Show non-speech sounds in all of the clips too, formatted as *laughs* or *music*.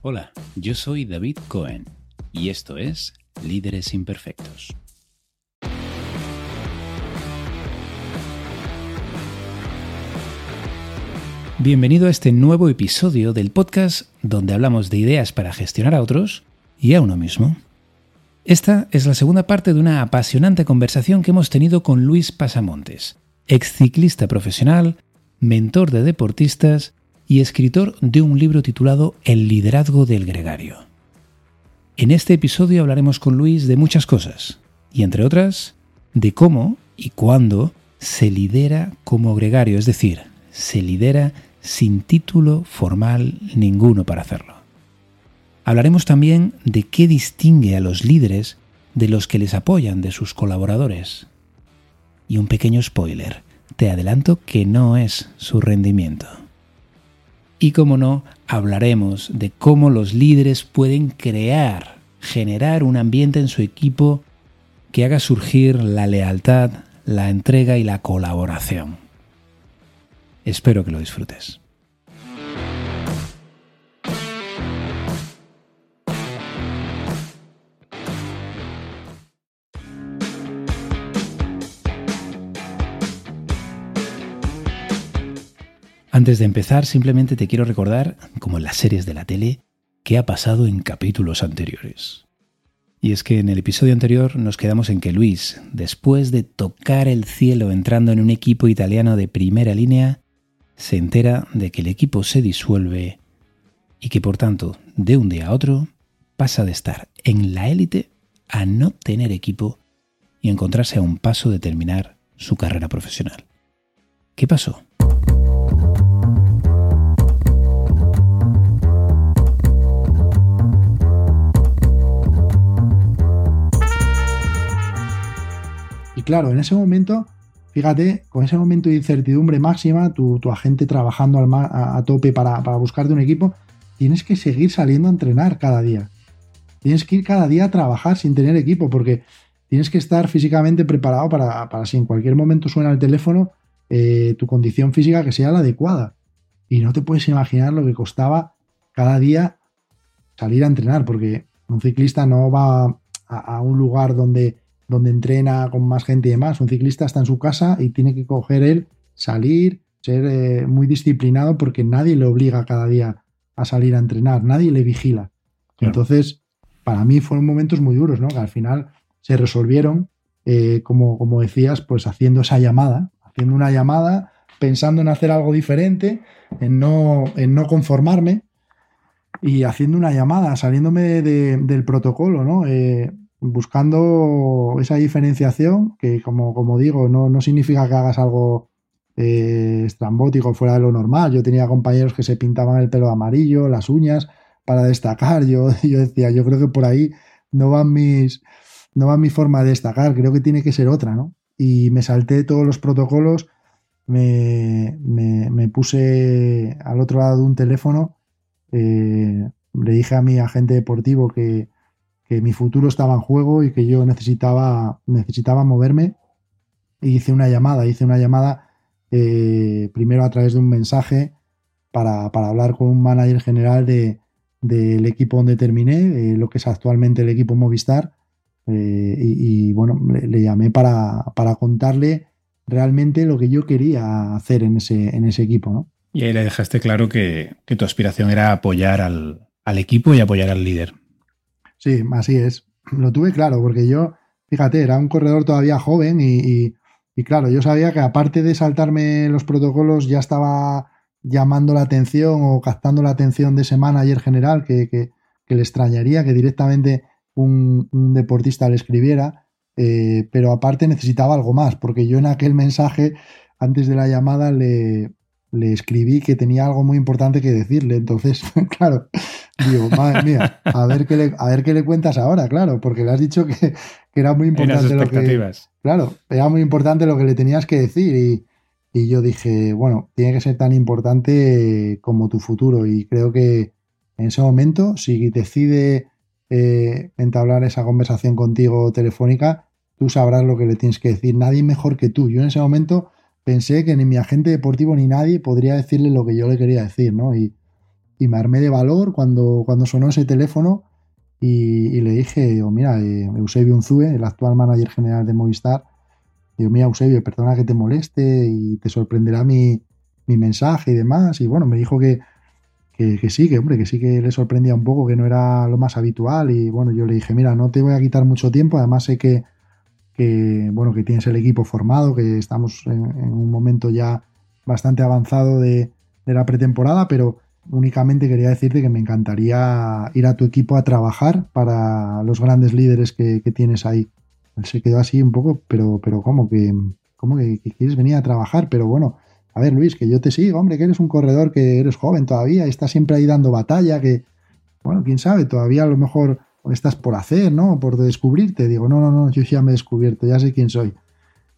Hola, yo soy David Cohen y esto es Líderes Imperfectos. Bienvenido a este nuevo episodio del podcast donde hablamos de ideas para gestionar a otros y a uno mismo. Esta es la segunda parte de una apasionante conversación que hemos tenido con Luis Pasamontes, ex ciclista profesional, mentor de deportistas y escritor de un libro titulado El liderazgo del gregario. En este episodio hablaremos con Luis de muchas cosas, y entre otras, de cómo y cuándo se lidera como gregario, es decir, se lidera sin título formal ninguno para hacerlo. Hablaremos también de qué distingue a los líderes de los que les apoyan de sus colaboradores. Y un pequeño spoiler, te adelanto que no es su rendimiento. Y como no, hablaremos de cómo los líderes pueden crear, generar un ambiente en su equipo que haga surgir la lealtad, la entrega y la colaboración. Espero que lo disfrutes. Antes de empezar, simplemente te quiero recordar, como en las series de la tele, qué ha pasado en capítulos anteriores. Y es que en el episodio anterior nos quedamos en que Luis, después de tocar el cielo entrando en un equipo italiano de primera línea, se entera de que el equipo se disuelve y que por tanto, de un día a otro, pasa de estar en la élite a no tener equipo y encontrarse a un paso de terminar su carrera profesional. ¿Qué pasó? Claro, en ese momento, fíjate, con ese momento de incertidumbre máxima, tu, agente trabajando a, tope para, buscarte un equipo, tienes que seguir saliendo a entrenar cada día. Tienes que ir cada día a trabajar sin tener equipo, porque tienes que estar físicamente preparado para, si en cualquier momento suena el teléfono, eh, tu condición física que sea la adecuada. Y no te puedes imaginar lo que costaba cada día salir a entrenar, porque un ciclista no va a un lugar donde donde entrena con más gente y demás. Un ciclista está en su casa y tiene que coger él, salir, ser eh, muy disciplinado porque nadie le obliga cada día a salir a entrenar, nadie le vigila. Entonces, para mí fueron momentos muy duros, ¿no? Que al final se resolvieron, eh, como, como decías, pues haciendo esa llamada, haciendo una llamada, pensando en hacer algo diferente, en no, en no conformarme y haciendo una llamada, saliéndome del protocolo, ¿no? Eh, buscando esa diferenciación que, como, como digo, no, no, significa que hagas algo eh, estrambótico fuera de lo normal. Yo tenía compañeros que se pintaban el pelo amarillo, las uñas, para destacar. Yo, *laughs* yo decía, yo creo que por ahí no van mis no va mi forma de destacar, creo que tiene que ser otra, ¿no? Y me salté todos los protocolos, me, me, puse al otro lado de un teléfono, eh, le dije a mi agente deportivo que, que mi futuro estaba en juego y que yo necesitaba, necesitaba moverme. Y hice una llamada, hice una llamada eh, primero a través de un mensaje para, hablar con un manager general de, del equipo donde terminé, lo que es actualmente el equipo Movistar. Eh, y, bueno, le, llamé para, contarle realmente lo que yo quería hacer en ese, en ese equipo. ¿no? Y ahí le dejaste claro que, tu aspiración era apoyar al, al equipo y apoyar al líder. Sí, así es. Lo tuve claro, porque yo, fíjate, era un corredor todavía joven y, claro, yo sabía que aparte de saltarme los protocolos, ya estaba llamando la atención o captando la atención de ese manager general que, que, le extrañaría que directamente un, deportista le escribiera, eh, pero aparte necesitaba algo más, porque yo en aquel mensaje, antes de la llamada, le, le escribí que tenía algo muy importante que decirle. Entonces, *laughs* claro, digo, madre mía, a ver qué le, a ver qué le cuentas ahora, claro, porque le has dicho que, era muy importante lo que. Claro, era muy importante lo que le tenías que decir. Y, yo dije, bueno, tiene que ser tan importante como tu futuro. Y creo que en ese momento, si decide eh, entablar esa conversación contigo telefónica, tú sabrás lo que le tienes que decir. Nadie mejor que tú. Yo en ese momento pensé que ni mi agente deportivo ni nadie podría decirle lo que yo le quería decir, ¿no? Y, y me armé de valor cuando, cuando sonó ese teléfono y, le dije, digo, mira, eh, Eusebio Unzue, el actual manager general de Movistar, digo, mira, Eusebio, perdona que te moleste y te sorprenderá mi, mi mensaje y demás. Y bueno, me dijo que, que, sí, que hombre, que sí que le sorprendía un poco, que no era lo más habitual. Y bueno, yo le dije, mira, no te voy a quitar mucho tiempo, además sé que, que bueno, que tienes el equipo formado, que estamos en, un momento ya bastante avanzado de, de la pretemporada, pero únicamente quería decirte que me encantaría ir a tu equipo a trabajar para los grandes líderes que, tienes ahí. Se quedó así un poco, pero, pero ¿cómo que, cómo que, quieres venir a trabajar? Pero bueno, a ver Luis, que yo te sigo, hombre, que eres un corredor, que eres joven todavía, estás siempre ahí dando batalla, que, bueno, quién sabe, todavía a lo mejor estás por hacer, ¿no? Por descubrirte. Digo, no, no, no, yo ya me he descubierto, ya sé quién soy.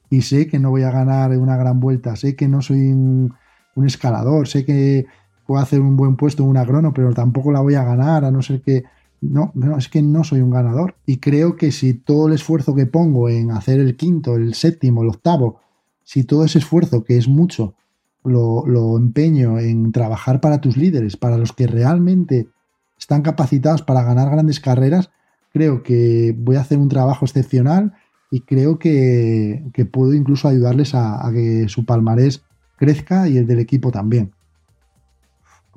Y sé que no voy a ganar una gran vuelta, sé que no soy un escalador, sé que puedo hacer un buen puesto en una crono, pero tampoco la voy a ganar, a no ser que. No, es que no soy un ganador. Y creo que si todo el esfuerzo que pongo en hacer el quinto, el séptimo, el octavo, si todo ese esfuerzo, que es mucho, lo, empeño en trabajar para tus líderes, para los que realmente están capacitados para ganar grandes carreras, creo que voy a hacer un trabajo excepcional y creo que, puedo incluso ayudarles a, que su palmarés crezca y el del equipo también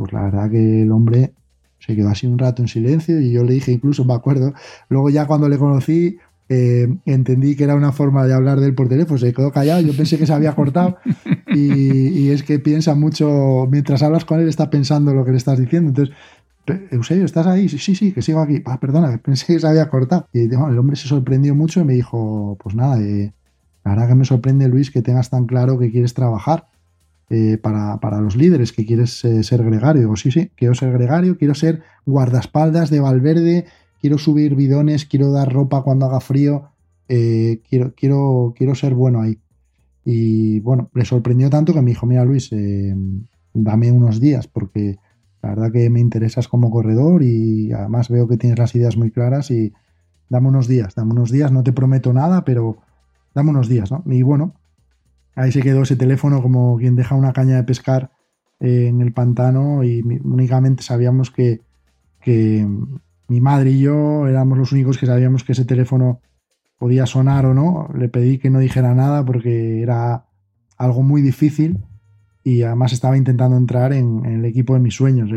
pues la verdad que el hombre se quedó así un rato en silencio y yo le dije, incluso me acuerdo, luego ya cuando le conocí, eh, entendí que era una forma de hablar de él por teléfono, se quedó callado, yo pensé que se había cortado y, es que piensa mucho, mientras hablas con él está pensando lo que le estás diciendo, entonces... Eusebio, ¿estás ahí? Sí, sí, que sigo aquí. Ah, perdona, pensé que se había cortado. Y el hombre se sorprendió mucho y me dijo, pues nada, eh, la verdad que me sorprende, Luis, que tengas tan claro que quieres trabajar eh, para, los líderes que quieres eh, ser gregario. Digo, sí, sí, quiero ser gregario, quiero ser guardaespaldas de Valverde, quiero subir bidones, quiero dar ropa cuando haga frío, eh, quiero, quiero, quiero ser bueno ahí. Y bueno, le sorprendió tanto que me dijo, mira Luis, dame unos días porque la verdad que me interesas como corredor y además veo que tienes las ideas muy claras y dame unos días, dame unos días, no te prometo nada, pero dame unos días, ¿no? Y bueno, Ahí se quedó ese teléfono como quien deja una caña de pescar eh, en el pantano y únicamente sabíamos que, mi madre y yo éramos los únicos que sabíamos que ese teléfono podía sonar o no. Le pedí que no dijera nada porque era algo muy difícil y además estaba intentando entrar en, el equipo de mis sueños.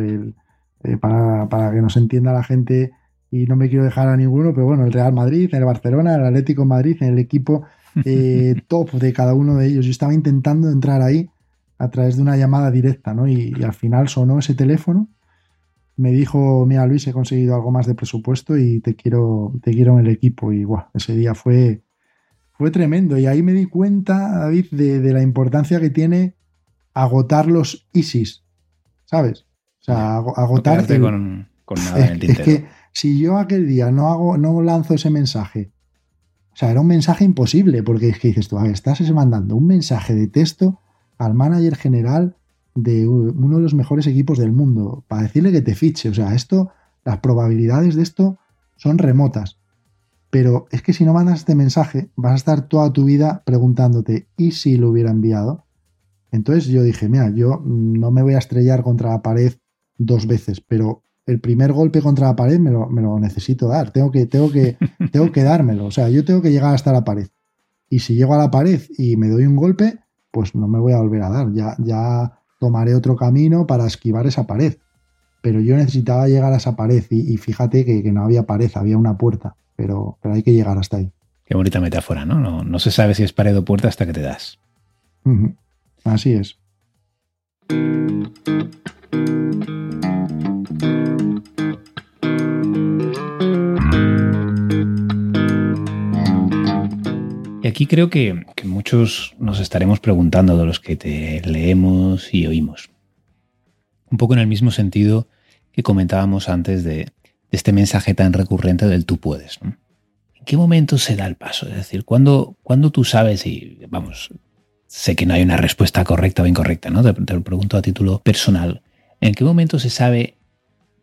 Eh, para, para, que nos entienda la gente y no me quiero dejar a ninguno, pero bueno, el Real Madrid, el Barcelona, el Atlético Madrid, el equipo eh, *laughs* top de cada uno de ellos. Yo estaba intentando entrar ahí a través de una llamada directa, ¿no? Y, al final sonó ese teléfono. Me dijo, mira Luis, he conseguido algo más de presupuesto y te quiero, te quiero en el equipo. Y guau, ese día fue, fue tremendo. Y ahí me di cuenta, David, de, la importancia que tiene agotar los ISIS, ¿sabes? O sea, agotar... con, nada en el *laughs* es que si yo aquel día no hago, no lanzo ese mensaje o sea, era un mensaje imposible, porque es que dices tú, a ver, estás mandando un mensaje de texto al manager general de uno de los mejores equipos del mundo para decirle que te fiche. O sea, esto, las probabilidades de esto son remotas. Pero es que si no mandas este mensaje, vas a estar toda tu vida preguntándote, ¿y si lo hubiera enviado? Entonces yo dije, mira, yo no me voy a estrellar contra la pared dos veces, pero el primer golpe contra la pared me lo, necesito dar, tengo que, tengo, que, *laughs* tengo que dármelo, o sea, yo tengo que llegar hasta la pared. Y si llego a la pared y me doy un golpe, pues no me voy a volver a dar, ya, ya tomaré otro camino para esquivar esa pared. Pero yo necesitaba llegar a esa pared y, fíjate que, no había pared, había una puerta, pero, pero hay que llegar hasta ahí. Qué bonita metáfora, ¿no? ¿no? No se sabe si es pared o puerta hasta que te das. Así es. Aquí creo que, muchos nos estaremos preguntando de los que te leemos y oímos. Un poco en el mismo sentido que comentábamos antes de, este mensaje tan recurrente del tú puedes. ¿En qué momento se da el paso? Es decir, ¿cuándo, tú sabes y, vamos, sé que no hay una respuesta correcta o incorrecta, ¿no? te lo pregunto a título personal. ¿En qué momento se sabe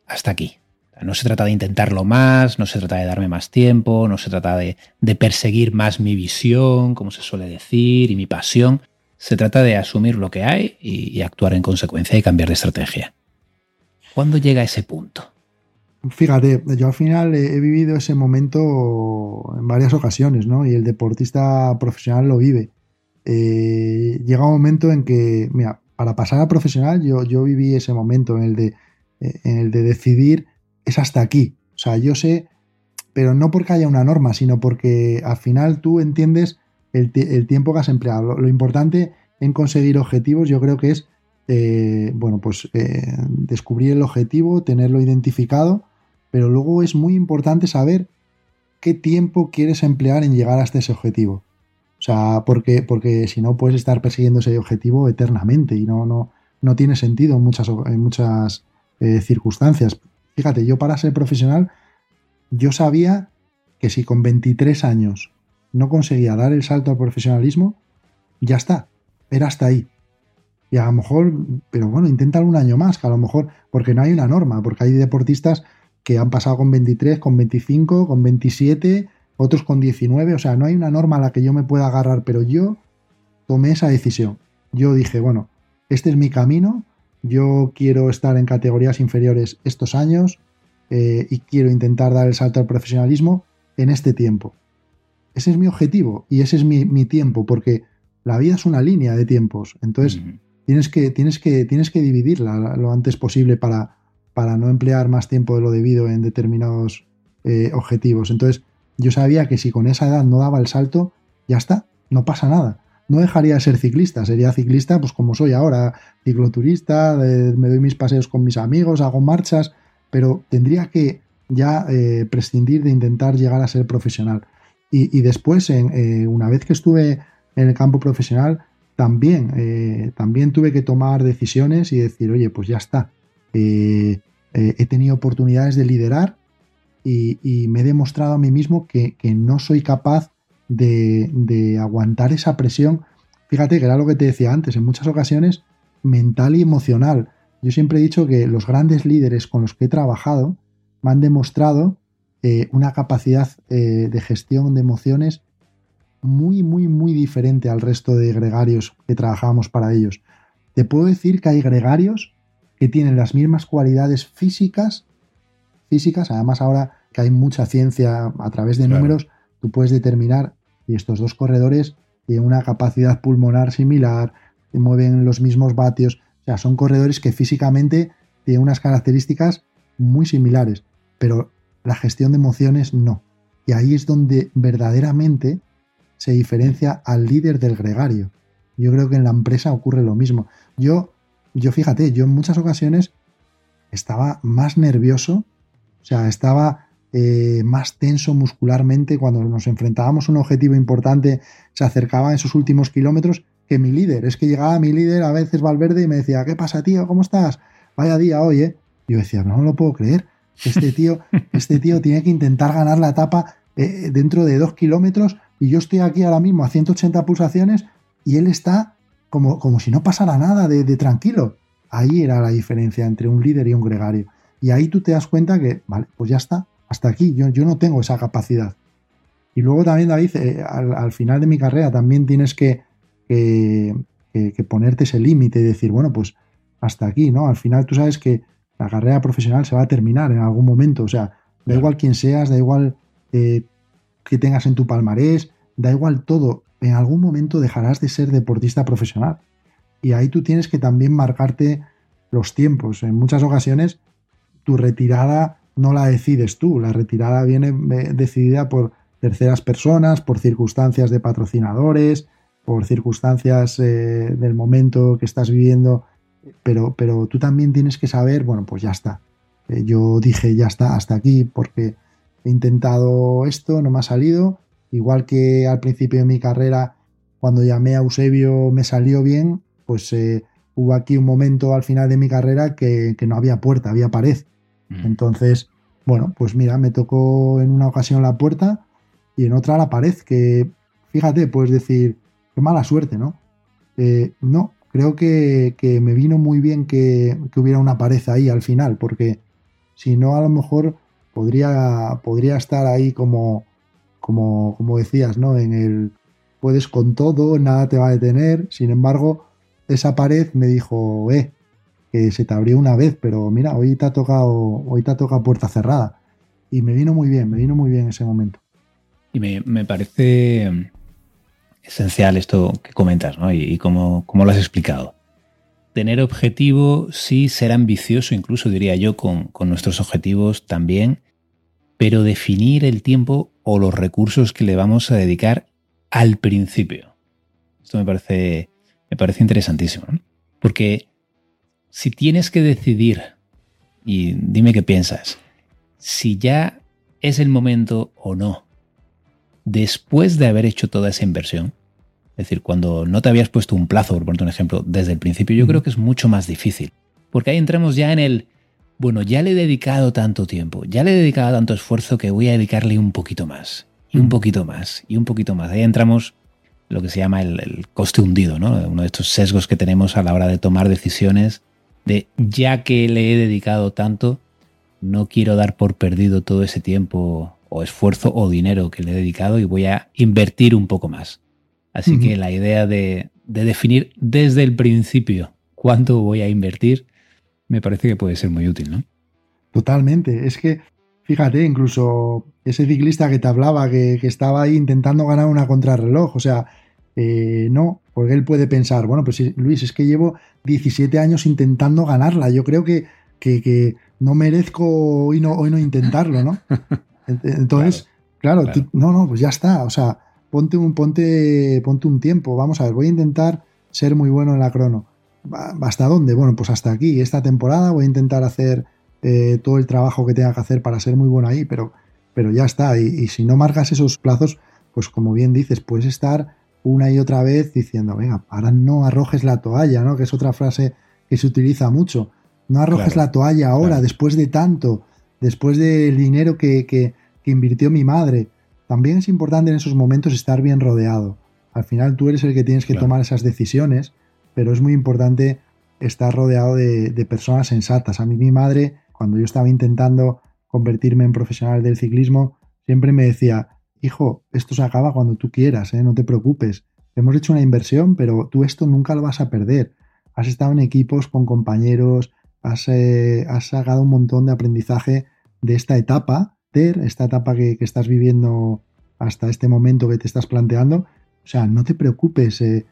hasta aquí? No se trata de intentarlo más, no se trata de darme más tiempo, no se trata de, perseguir más mi visión, como se suele decir, y mi pasión. Se trata de asumir lo que hay y, actuar en consecuencia y cambiar de estrategia. ¿Cuándo llega ese punto? Fíjate, yo al final he, vivido ese momento en varias ocasiones, ¿no? Y el deportista profesional lo vive. Eh, llega un momento en que, mira, para pasar a profesional, yo, yo viví ese momento en el, de, en el de decidir, es hasta aquí. O sea, yo sé, pero no porque haya una norma, sino porque al final tú entiendes el, tiempo que has empleado. Lo, importante en conseguir objetivos, yo creo que es, eh, bueno, pues eh, descubrir el objetivo, tenerlo identificado, pero luego es muy importante saber qué tiempo quieres emplear en llegar hasta ese objetivo. O sea, porque, porque si no puedes estar persiguiendo ese objetivo eternamente y no, no, no tiene sentido en muchas, en muchas eh, circunstancias. Fíjate, yo para ser profesional, yo sabía que si con 23 años no conseguía dar el salto al profesionalismo, ya está, era hasta ahí. Y a lo mejor, pero bueno, intenta un año más, que a lo mejor, porque no hay una norma, porque hay deportistas que han pasado con 23, con 25, con 27, otros con 19, o sea, no hay una norma a la que yo me pueda agarrar, pero yo tomé esa decisión. Yo dije, bueno, este es mi camino, yo quiero estar en categorías inferiores estos años eh, y quiero intentar dar el salto al profesionalismo en este tiempo. Ese es mi objetivo y ese es mi, tiempo, porque la vida es una línea de tiempos. Entonces, tienes, que, tienes, que, tienes que dividirla lo antes posible para, para no emplear más tiempo de lo debido en determinados eh, objetivos. Entonces, yo sabía que si con esa edad no daba el salto, ya está, no pasa nada. No dejaría de ser ciclista, sería ciclista pues como soy ahora, cicloturista, me doy mis paseos con mis amigos, hago marchas, pero tendría que ya eh, prescindir de intentar llegar a ser profesional. Y, después, en, eh, una vez que estuve en el campo profesional, también, eh, también tuve que tomar decisiones y decir, oye, pues ya está. he tenido oportunidades de liderar y, me he demostrado a mí mismo que, no soy capaz de, aguantar esa presión. Fíjate que era lo que te decía antes, en muchas ocasiones mental y emocional. Yo siempre he dicho que los grandes líderes con los que he trabajado me han demostrado eh, una capacidad eh, de gestión de emociones muy, muy, muy diferente al resto de gregarios que trabajábamos para ellos. Te puedo decir que hay gregarios que tienen las mismas cualidades físicas físicas. Además, ahora que hay mucha ciencia a través de números, tú puedes determinar y estos dos corredores tienen una capacidad pulmonar similar, mueven los mismos vatios. O sea, son corredores que físicamente tienen unas características muy similares, pero la gestión de emociones no. Y ahí es donde verdaderamente se diferencia al líder del gregario. Yo creo que en la empresa ocurre lo mismo. Yo, yo fíjate, yo en muchas ocasiones estaba más nervioso o sea, estaba eh, más tenso muscularmente cuando nos enfrentábamos a un objetivo importante, se acercaba en esos últimos kilómetros que mi líder. Es que llegaba mi líder a veces Valverde y me decía, ¿qué pasa, tío? ¿Cómo estás? Vaya día hoy, ¿eh? Yo decía, no, lo puedo creer. Este tío, *laughs* este tío tiene que intentar ganar la etapa eh, dentro de dos kilómetros y yo estoy aquí ahora mismo a 180 pulsaciones y él está como, como si no pasara nada de, de tranquilo. Ahí era la diferencia entre un líder y un gregario. Y ahí tú te das cuenta que, vale, pues ya está, hasta aquí, yo, yo no tengo esa capacidad. Y luego también, David, eh, al, final de mi carrera también tienes que, que, ponerte ese límite y decir, bueno, pues hasta aquí, ¿no? Al final tú sabes que la carrera profesional se va a terminar en algún momento, o sea, da igual quién seas, da igual eh, que tengas en tu palmarés, da igual todo, en algún momento dejarás de ser deportista profesional. Y ahí tú tienes que también marcarte los tiempos. En muchas ocasiones tu retirada no la decides tú, la retirada viene eh, decidida por terceras personas, por circunstancias de patrocinadores, por circunstancias eh, del momento que estás viviendo, pero, pero tú también tienes que saber, bueno, pues ya está. Eh, yo dije, ya está, hasta aquí, porque he intentado esto, no me ha salido, igual que al principio de mi carrera, cuando llamé a Eusebio me salió bien, pues hubo aquí un momento al final de mi carrera que, que no había puerta, había pared entonces, bueno, pues mira, me tocó en una ocasión la puerta y en otra la pared, que fíjate, puedes decir, qué mala suerte, ¿no? Eh, no, creo que, me vino muy bien que, hubiera una pared ahí al final, porque si no, a lo mejor podría, podría estar ahí como, como, como decías, ¿no? En el puedes con todo, nada te va a detener. Sin embargo, esa pared me dijo, eh, que se te abrió una vez, pero mira, hoy te ha tocado, hoy te ha tocado puerta cerrada. Y me vino muy bien, me vino muy bien ese momento. Y me, parece esencial esto que comentas, ¿no? Y, cómo, lo has explicado. Tener objetivo, sí, ser ambicioso, incluso diría yo, con, con nuestros objetivos también, pero definir el tiempo o los recursos que le vamos a dedicar al principio. Esto me parece, me parece interesantísimo, ¿no? Porque si tienes que decidir, y dime qué piensas, si ya es el momento o no, después de haber hecho toda esa inversión, es decir, cuando no te habías puesto un plazo, por ponerte un ejemplo, desde el principio, yo creo que es mucho más difícil. Porque ahí entramos ya en el, bueno, ya le he dedicado tanto tiempo, ya le he dedicado tanto esfuerzo que voy a dedicarle un poquito más, y un poquito más, y un poquito más. Ahí entramos lo que se llama el, el coste hundido, ¿no? Uno de estos sesgos que tenemos a la hora de tomar decisiones de ya que le he dedicado tanto, no quiero dar por perdido todo ese tiempo o esfuerzo o dinero que le he dedicado y voy a invertir un poco más. Así que la idea de, definir desde el principio cuánto voy a invertir me parece que puede ser muy útil, ¿no? Totalmente. Es que, fíjate, incluso ese ciclista que te hablaba, que, que estaba ahí intentando ganar una contrarreloj, o sea, eh, no, porque él puede pensar, bueno, pues Luis, es que llevo 17 años intentando ganarla, yo creo que, que, no merezco hoy no, hoy no intentarlo, ¿no? *laughs* Entonces, claro, no, no, pues ya está, o sea, ponte un, ponte, ponte un tiempo, vamos a ver, voy a intentar ser muy bueno en la crono. ¿Hasta dónde? Bueno, pues hasta aquí, esta temporada voy a intentar hacer eh, todo el trabajo que tenga que hacer para ser muy bueno ahí, pero, pero ya está, y, y si no marcas esos plazos, pues como bien dices, puedes estar una y otra vez diciendo, venga, ahora no arrojes la toalla, ¿no? Que es otra frase que se utiliza mucho. No arrojes la toalla ahora, después de tanto, después del dinero que, que, invirtió mi madre. También es importante en esos momentos estar bien rodeado. Al final tú eres el que tienes que tomar esas decisiones, pero es muy importante estar rodeado de, de, personas sensatas. A mí mi madre, cuando yo estaba intentando convertirme en profesional del ciclismo, siempre me decía, hijo, esto se acaba cuando tú quieras, ¿eh? no te preocupes. Hemos hecho una inversión, pero tú esto nunca lo vas a perder. Has estado en equipos con compañeros, has, eh, sacado un montón de aprendizaje de esta etapa, esta etapa que, estás viviendo hasta este momento que te estás planteando. O sea, no te preocupes. Eh,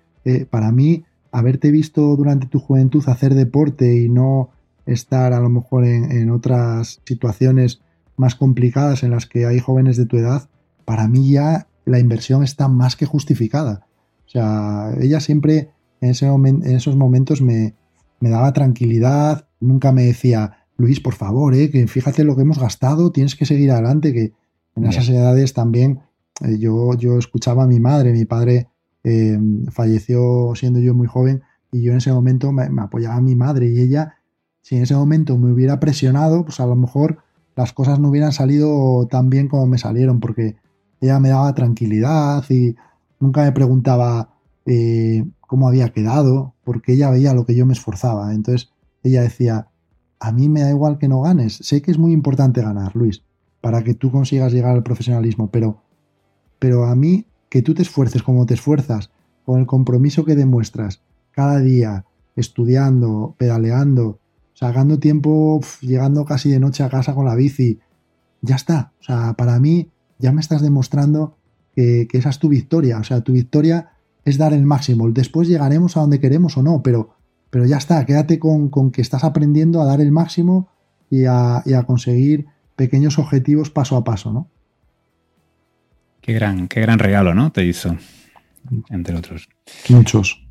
para mí, haberte visto durante tu juventud hacer deporte y no estar a lo mejor en otras situaciones más complicadas en las que hay jóvenes de tu edad, para mí ya la inversión está más que justificada. O sea, ella siempre en, ese en esos momentos me, daba tranquilidad, nunca me decía, Luis, por favor, eh, que fíjate lo que hemos gastado, tienes que seguir adelante, que en esas edades también eh, yo, yo escuchaba a mi madre, mi padre eh, falleció siendo yo muy joven y yo en ese momento me, me, apoyaba a mi madre y ella, si en ese momento me hubiera presionado, pues a lo mejor las cosas no hubieran salido tan bien como me salieron, porque ella me daba tranquilidad y nunca me preguntaba eh, cómo había quedado, porque ella veía lo que yo me esforzaba. Entonces ella decía, a mí me da igual que no ganes, sé que es muy importante ganar, Luis, para que tú consigas llegar al profesionalismo, pero, pero a mí que tú te esfuerces como te esfuerzas, con el compromiso que demuestras cada día, estudiando, pedaleando, sacando tiempo, llegando casi de noche a casa con la bici, ya está. O sea, para mí ya me estás demostrando que, esa es tu victoria. O sea, tu victoria es dar el máximo. Después llegaremos a donde queremos o no, pero, pero ya está, quédate con, que estás aprendiendo a dar el máximo y a, conseguir pequeños objetivos paso a paso, ¿no? Qué gran, qué gran regalo, ¿no? Te hizo, entre otros. Muchos.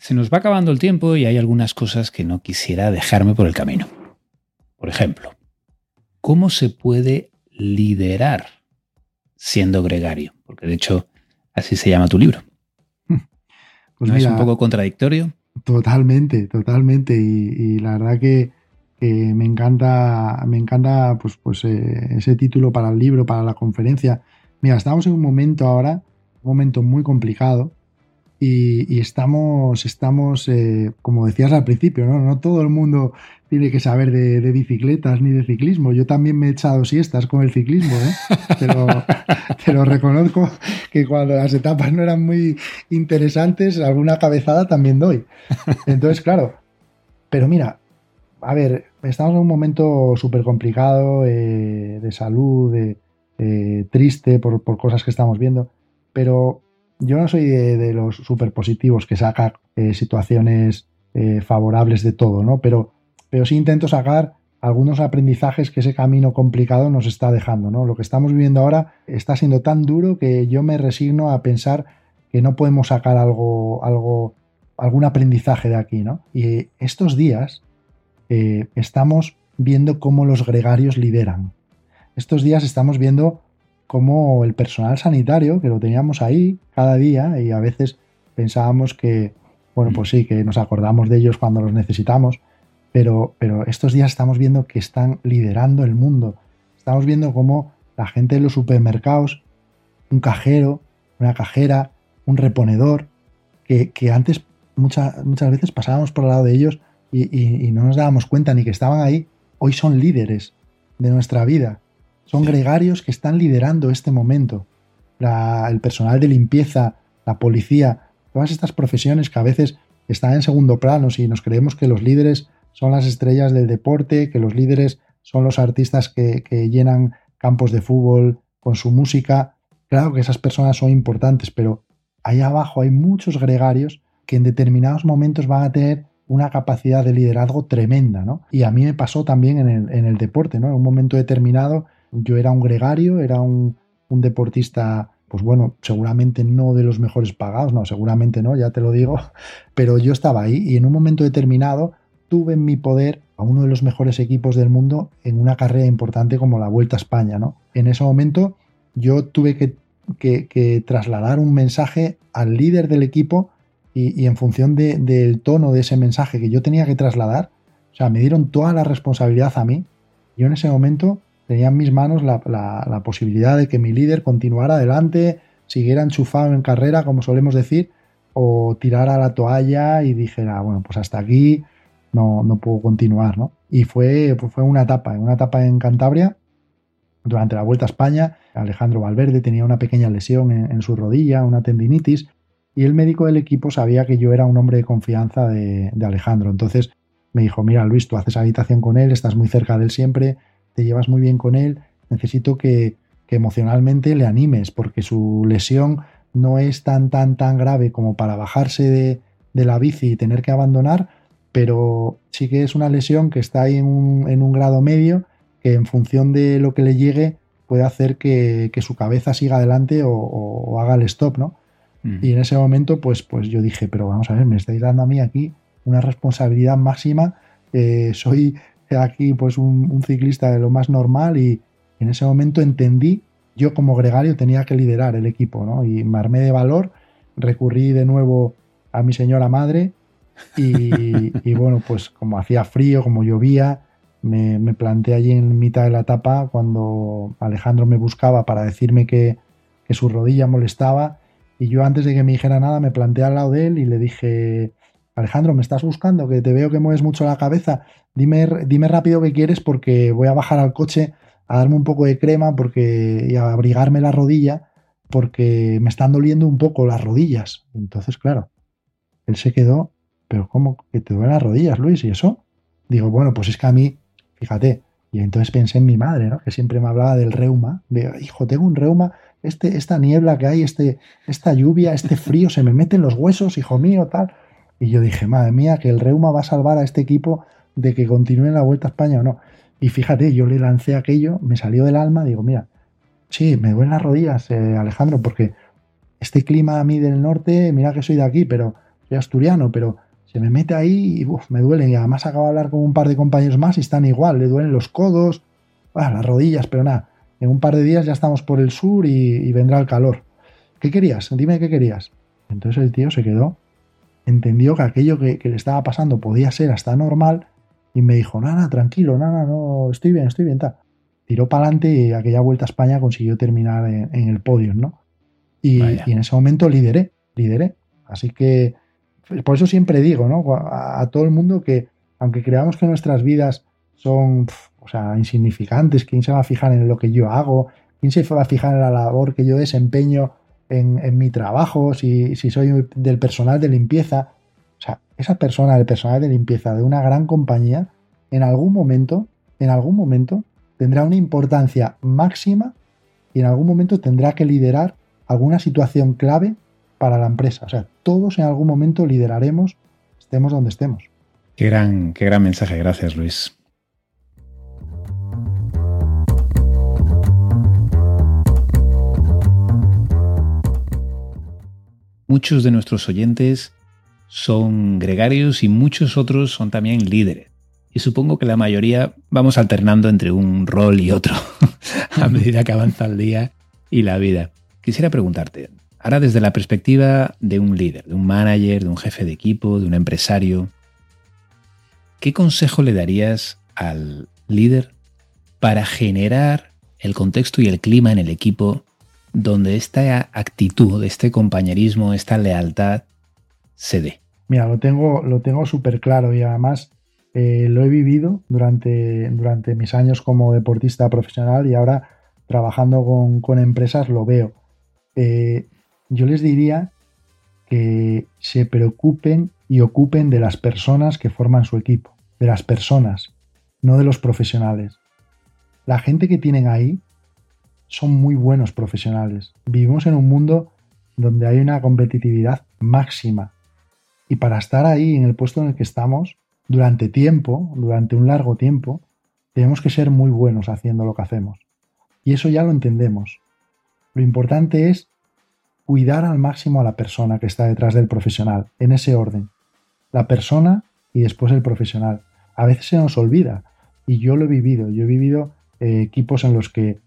Se nos va acabando el tiempo y hay algunas cosas que no quisiera dejarme por el camino. Por ejemplo, ¿cómo se puede liderar siendo gregario, porque de hecho así se llama tu libro. Pues ¿No es un poco contradictorio? Totalmente, totalmente. Y, la verdad que, me encanta, me encanta pues, pues eh, ese título para el libro, para la conferencia. Mira, estamos en un momento ahora, un momento muy complicado, y, estamos, estamos eh, como decías al principio, ¿no? no todo el mundo tiene que saber de, bicicletas ni de ciclismo. Yo también me he echado siestas con el ciclismo, ¿eh? *laughs* te, lo, reconozco que cuando las etapas no eran muy interesantes, alguna cabezada también doy. Entonces, claro, pero mira, a ver, estamos en un momento súper complicado eh, de salud, de, triste por, cosas que estamos viendo, pero yo no soy de, los súper positivos que saca eh, situaciones eh, favorables de todo, ¿no? Pero, pero sí intento sacar algunos aprendizajes que ese camino complicado nos está dejando, ¿no? Lo que estamos viviendo ahora está siendo tan duro que yo me resigno a pensar que no podemos sacar algo, algo, algún aprendizaje de aquí, ¿no? Y estos días eh, estamos viendo cómo los gregarios lideran. Estos días estamos viendo cómo el personal sanitario, que lo teníamos ahí cada día y a veces pensábamos que, bueno, pues sí, que nos acordamos de ellos cuando los necesitamos, pero, pero estos días estamos viendo que están liderando el mundo. Estamos viendo cómo la gente de los supermercados, un cajero, una cajera, un reponedor, que, antes muchas muchas veces pasábamos por el lado de ellos y, no nos dábamos cuenta ni que estaban ahí, hoy son líderes de nuestra vida. Son gregarios que están liderando este momento. el personal de limpieza, la policía, todas estas profesiones que a veces están en segundo plano y nos creemos que los líderes son las estrellas del deporte, que los líderes son los artistas que, que llenan campos de fútbol con su música. Claro que esas personas son importantes, pero ahí abajo hay muchos gregarios que en determinados momentos van a tener una capacidad de liderazgo tremenda, ¿no? Y a mí me pasó también en el, deporte, ¿no? En un momento determinado yo era un gregario, era un, deportista, pues bueno, seguramente no de los mejores pagados, no, seguramente no, ya te lo digo, *laughs* pero yo estaba ahí y en un momento determinado tuve en mi poder a uno de los mejores equipos del mundo en una carrera importante como la Vuelta a España, ¿no? En ese momento yo tuve que, que trasladar un mensaje al líder del equipo y, en función del tono de ese mensaje que yo tenía que trasladar, o sea, me dieron toda la responsabilidad a mí. Yo en ese momento tenía en mis manos la, posibilidad de que mi líder continuara adelante, siguiera enchufado en carrera, como solemos decir, o tirara la toalla y dijera, bueno, pues hasta aquí no, no puedo continuar, ¿no? Y fue, pues fue una etapa, una etapa en Cantabria, durante la Vuelta a España, Alejandro Valverde tenía una pequeña lesión en su rodilla, una tendinitis, y el médico del equipo sabía que yo era un hombre de confianza de, Alejandro. Entonces me dijo, mira Luis, tú haces habitación con él, estás muy cerca de él siempre, te llevas muy bien con él, necesito que, emocionalmente le animes, porque su lesión no es tan, tan, tan grave como para bajarse de, la bici y tener que abandonar, pero sí que es una lesión que está ahí en un, grado medio, que en función de lo que le llegue puede hacer que, su cabeza siga adelante o, o, haga el stop, ¿no? Mm. Y en ese momento, pues, pues yo dije, pero vamos a ver, me estáis dando a mí aquí una responsabilidad máxima. Eh, soy aquí pues un, ciclista de lo más normal y en ese momento entendí, yo como gregario tenía que liderar el equipo, ¿no? Y me armé de valor, recurrí de nuevo a mi señora madre *laughs* y, bueno, pues como hacía frío, como llovía, me, me, planté allí en mitad de la etapa cuando Alejandro me buscaba para decirme que, que su rodilla molestaba y yo antes de que me dijera nada me planté al lado de él y le dije, Alejandro, ¿me estás buscando? Que te veo que mueves mucho la cabeza. Dime, dime rápido qué quieres porque voy a bajar al coche a darme un poco de crema porque, y a abrigarme la rodilla porque me están doliendo un poco las rodillas. Entonces, claro, él se quedó, pero ¿cómo que te duelen las rodillas, Luis? ¿Y eso? Digo, bueno, pues es que a mí, fíjate, y entonces pensé en mi madre, ¿no? que siempre me hablaba del reuma, de, hijo, tengo un reuma este, esta niebla que hay, este, esta lluvia, este frío, se me meten los huesos, hijo mío, tal. Y yo dije, madre mía, que el reuma va a salvar a este equipo de que continúe en la Vuelta a España o no. Y fíjate, yo le lancé aquello, me salió del alma, digo, mira, sí, me duelen las rodillas, eh, Alejandro, porque este clima a mí del norte, mira que soy de aquí, pero soy asturiano, pero se me mete ahí y me duelen. Y además acabo de hablar con un par de compañeros más y están igual, le duelen los codos, ah, las rodillas, pero nada en un par de días ya estamos por el sur y, vendrá el calor. ¿Qué querías? Dime qué querías. Entonces el tío se quedó, entendió que aquello que, le estaba pasando podía ser hasta normal y me dijo, nada, tranquilo, nada, no, estoy bien, estoy bien, Tiró para adelante y aquella vuelta a España consiguió terminar en, el podio, ¿no? Y, en ese momento lideré, lideré. Así que por eso siempre digo, ¿no? A, todo el mundo que aunque creamos que nuestras vidas son o sea, insignificantes. ¿Quién se va a fijar en lo que yo hago? ¿Quién se va a fijar en la labor que yo desempeño en, mi trabajo? Si, soy del personal de limpieza. O sea, esa persona del personal de limpieza de una gran compañía en algún momento, en algún momento, tendrá una importancia máxima y en algún momento tendrá que liderar alguna situación clave para la empresa. O sea, todos en algún momento lideraremos, estemos donde estemos. Qué gran, qué gran mensaje, gracias Luis. Muchos de nuestros oyentes son gregarios y muchos otros son también líderes. Y supongo que la mayoría vamos alternando entre un rol y otro *laughs* a medida que avanza el día y la vida. Quisiera preguntarte, ahora desde la perspectiva de un líder, de un manager, de un jefe de equipo, de un empresario, ¿qué consejo le darías al líder para generar el contexto y el clima en el equipo donde esta actitud, este compañerismo, esta lealtad se dé? Mira, lo tengo, lo tengo súper claro y además eh, lo he vivido durante, durante mis años como deportista profesional y ahora trabajando con, empresas lo veo. Eh, yo les diría que se preocupen y ocupen de las personas que forman su equipo, de las personas, no de los profesionales. La gente que tienen ahí son muy buenos profesionales. Vivimos en un mundo donde hay una competitividad máxima. Y para estar ahí en el puesto en el que estamos, durante tiempo, durante un largo tiempo, tenemos que ser muy buenos haciendo lo que hacemos. Y eso ya lo entendemos. Lo importante es cuidar al máximo a la persona que está detrás del profesional, en ese orden. La persona y después el profesional. A veces se nos olvida, y yo lo he vivido. Yo he vivido eh, equipos en los que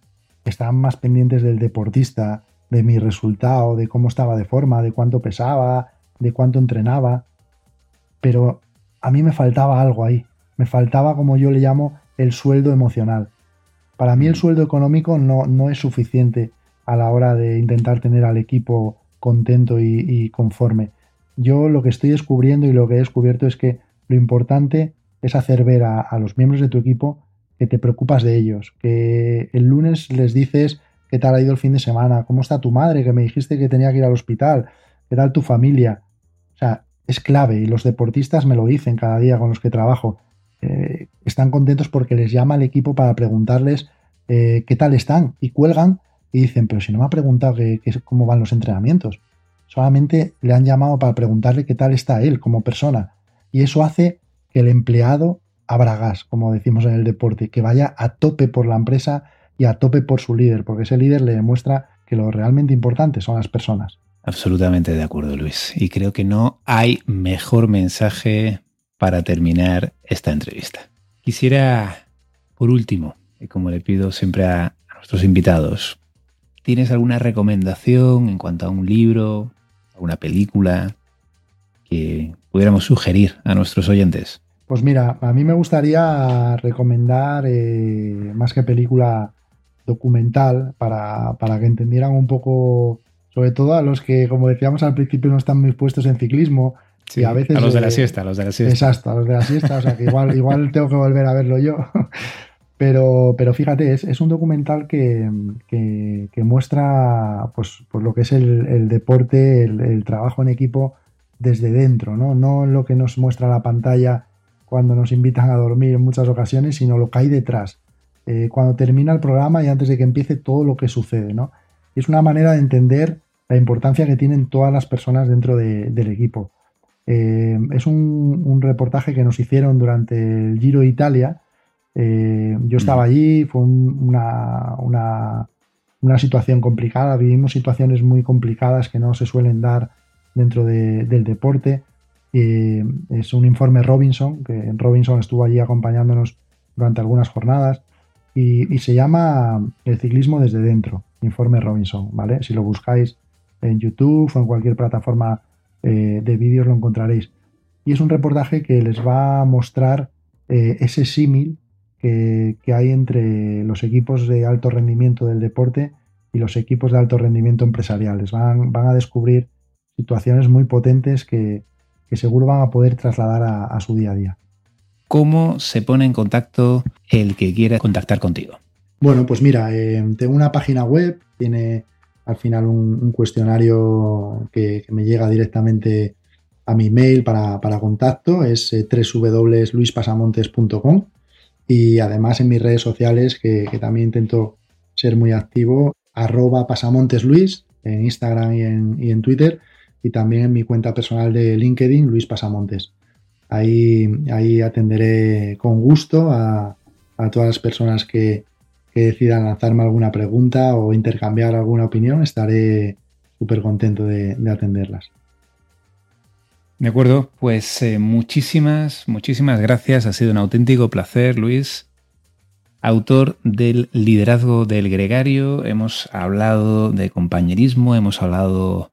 estaban más pendientes del deportista, de mi resultado, de cómo estaba de forma, de cuánto pesaba, de cuánto entrenaba. Pero a mí me faltaba algo ahí. Me faltaba, como yo le llamo, el sueldo emocional. Para mí el sueldo económico no, no es suficiente a la hora de intentar tener al equipo contento y, conforme. Yo lo que estoy descubriendo y lo que he descubierto es que lo importante es hacer ver a los miembros de tu equipo que te preocupas de ellos, que el lunes les dices qué tal ha ido el fin de semana, cómo está tu madre, que me dijiste que tenía que ir al hospital, qué tal tu familia. O sea, es clave y los deportistas me lo dicen cada día con los que trabajo. Eh, están contentos porque les llama el equipo para preguntarles eh, qué tal están y cuelgan y dicen, pero si no me ha preguntado cómo van los entrenamientos. Solamente le han llamado para preguntarle qué tal está él como persona. Y eso hace que el empleado abra gas, como decimos en el deporte, que vaya a tope por la empresa y a tope por su líder, porque ese líder le demuestra que lo realmente importante son las personas. Absolutamente de acuerdo, Luis. Y creo que no hay mejor mensaje para terminar esta entrevista. Quisiera, por último, y como le pido siempre a, nuestros invitados, ¿tienes alguna recomendación en cuanto a un libro, alguna película que pudiéramos sugerir a nuestros oyentes? Pues mira, a mí me gustaría recomendar, eh, más que película documental, para, que entendieran un poco, sobre todo a los que, como decíamos al principio, no están muy puestos en ciclismo. y a, veces, a los de la eh, siesta, a los de la siesta. Exacto, a los de la siesta, o sea que igual, igual tengo que volver a verlo yo. *laughs* Pero, pero fíjate, es, un documental que, muestra pues, pues, lo que es el, deporte, el, el, trabajo en equipo desde dentro, ¿no? No lo que nos muestra la pantalla cuando nos invitan a dormir en muchas ocasiones, sino lo que hay detrás. Eh, cuando termina el programa y antes de que empiece todo lo que sucede, ¿no? Es una manera de entender la importancia que tienen todas las personas dentro del equipo. Eh, es un, reportaje que nos hicieron durante el Giro de Italia. Eh, yo estaba allí, fue una, una, situación complicada, vivimos situaciones muy complicadas que no se suelen dar dentro del deporte es un informe Robinson, que Robinson estuvo allí acompañándonos durante algunas jornadas, y, se llama El ciclismo desde dentro, informe Robinson, ¿vale? Si lo buscáis en YouTube o en cualquier plataforma eh, de vídeos lo encontraréis. Y es un reportaje que les va a mostrar eh, ese símil que, que, hay entre los equipos de alto rendimiento del deporte y los equipos de alto rendimiento empresariales. Van, van a descubrir situaciones muy potentes que, que seguro van a poder trasladar a, su día a día. ¿Cómo se pone en contacto el que quiera contactar contigo? Bueno, pues mira, eh, tengo una página web, tiene al final un, cuestionario que, me llega directamente a mi mail para, contacto, es eh, www.luispasamontes.com y además en mis redes sociales, que, también intento ser muy activo, arroba pasamontesluis en Instagram y en, y en Twitter y también en mi cuenta personal de LinkedIn, Luis Pasamontes. Ahí, ahí atenderé con gusto a, todas las personas que, decidan lanzarme alguna pregunta o intercambiar alguna opinión. Estaré súper contento de, atenderlas. De acuerdo, pues eh, muchísimas, muchísimas gracias. Ha sido un auténtico placer, Luis. Autor del liderazgo del gregario, hemos hablado de compañerismo, hemos hablado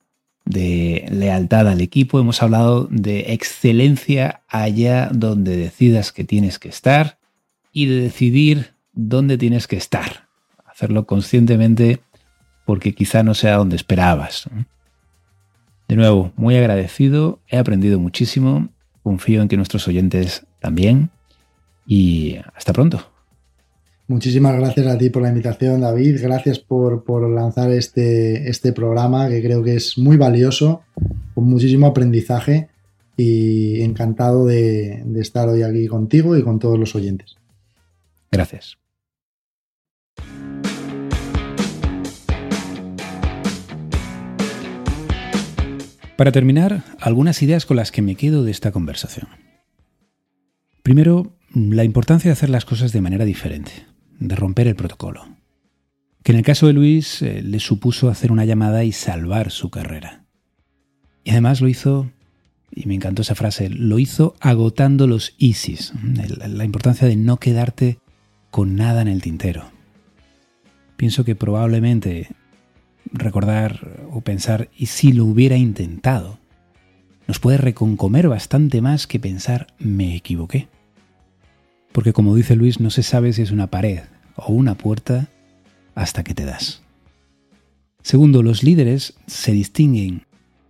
de lealtad al equipo, hemos hablado de excelencia allá donde decidas que tienes que estar y de decidir dónde tienes que estar. Hacerlo conscientemente porque quizá no sea donde esperabas. De nuevo, muy agradecido, he aprendido muchísimo, confío en que nuestros oyentes también y hasta pronto. Muchísimas gracias a ti por la invitación, David. Gracias por, lanzar este, este programa que creo que es muy valioso, con muchísimo aprendizaje y encantado de, de estar hoy aquí contigo y con todos los oyentes. Gracias. Para terminar, algunas ideas con las que me quedo de esta conversación. Primero, la importancia de hacer las cosas de manera diferente de romper el protocolo, que en el caso de Luis eh, le supuso hacer una llamada y salvar su carrera. Y además lo hizo, y me encantó esa frase, lo hizo agotando los ISIS, la importancia de no quedarte con nada en el tintero. Pienso que probablemente recordar o pensar, ¿y si lo hubiera intentado? Nos puede reconcomer bastante más que pensar, me equivoqué porque como dice Luis, no se sabe si es una pared o una puerta hasta que te das. Segundo, los líderes se distinguen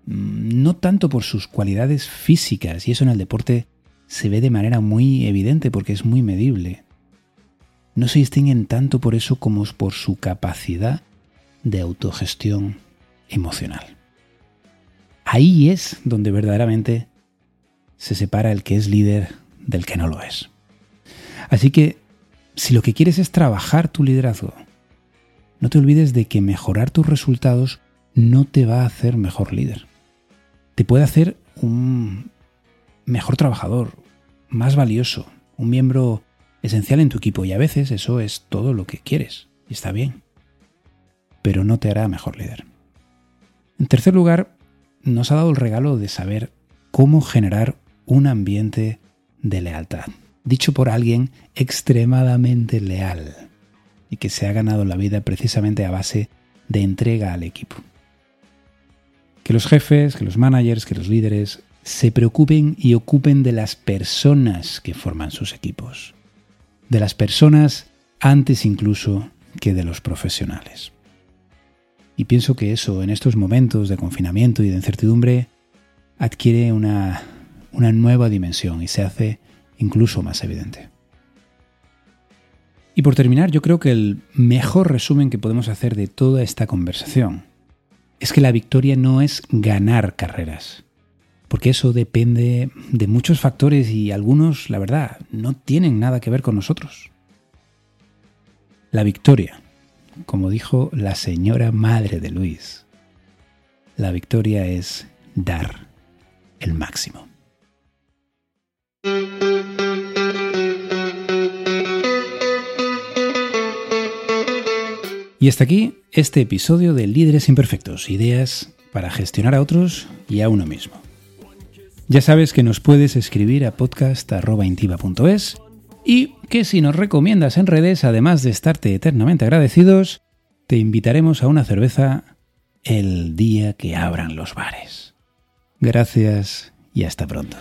mm, no tanto por sus cualidades físicas, y eso en el deporte se ve de manera muy evidente porque es muy medible. No se distinguen tanto por eso como por su capacidad de autogestión emocional. Ahí es donde verdaderamente se separa el que es líder del que no lo es. Así que, si lo que quieres es trabajar tu liderazgo, no te olvides de que mejorar tus resultados no te va a hacer mejor líder. Te puede hacer un mejor trabajador, más valioso, un miembro esencial en tu equipo y a veces eso es todo lo que quieres y está bien, pero no te hará mejor líder. En tercer lugar, nos ha dado el regalo de saber cómo generar un ambiente de lealtad dicho por alguien extremadamente leal y que se ha ganado la vida precisamente a base de entrega al equipo. Que los jefes, que los managers, que los líderes se preocupen y ocupen de las personas que forman sus equipos, de las personas antes incluso que de los profesionales. Y pienso que eso en estos momentos de confinamiento y de incertidumbre adquiere una, una nueva dimensión y se hace incluso más evidente. Y por terminar, yo creo que el mejor resumen que podemos hacer de toda esta conversación es que la victoria no es ganar carreras, porque eso depende de muchos factores y algunos, la verdad, no tienen nada que ver con nosotros. La victoria, como dijo la señora madre de Luis, la victoria es dar el máximo. Y hasta aquí este episodio de Líderes Imperfectos, ideas para gestionar a otros y a uno mismo. Ya sabes que nos puedes escribir a podcast.intiva.es y que si nos recomiendas en redes, además de estarte eternamente agradecidos, te invitaremos a una cerveza el día que abran los bares. Gracias y hasta pronto.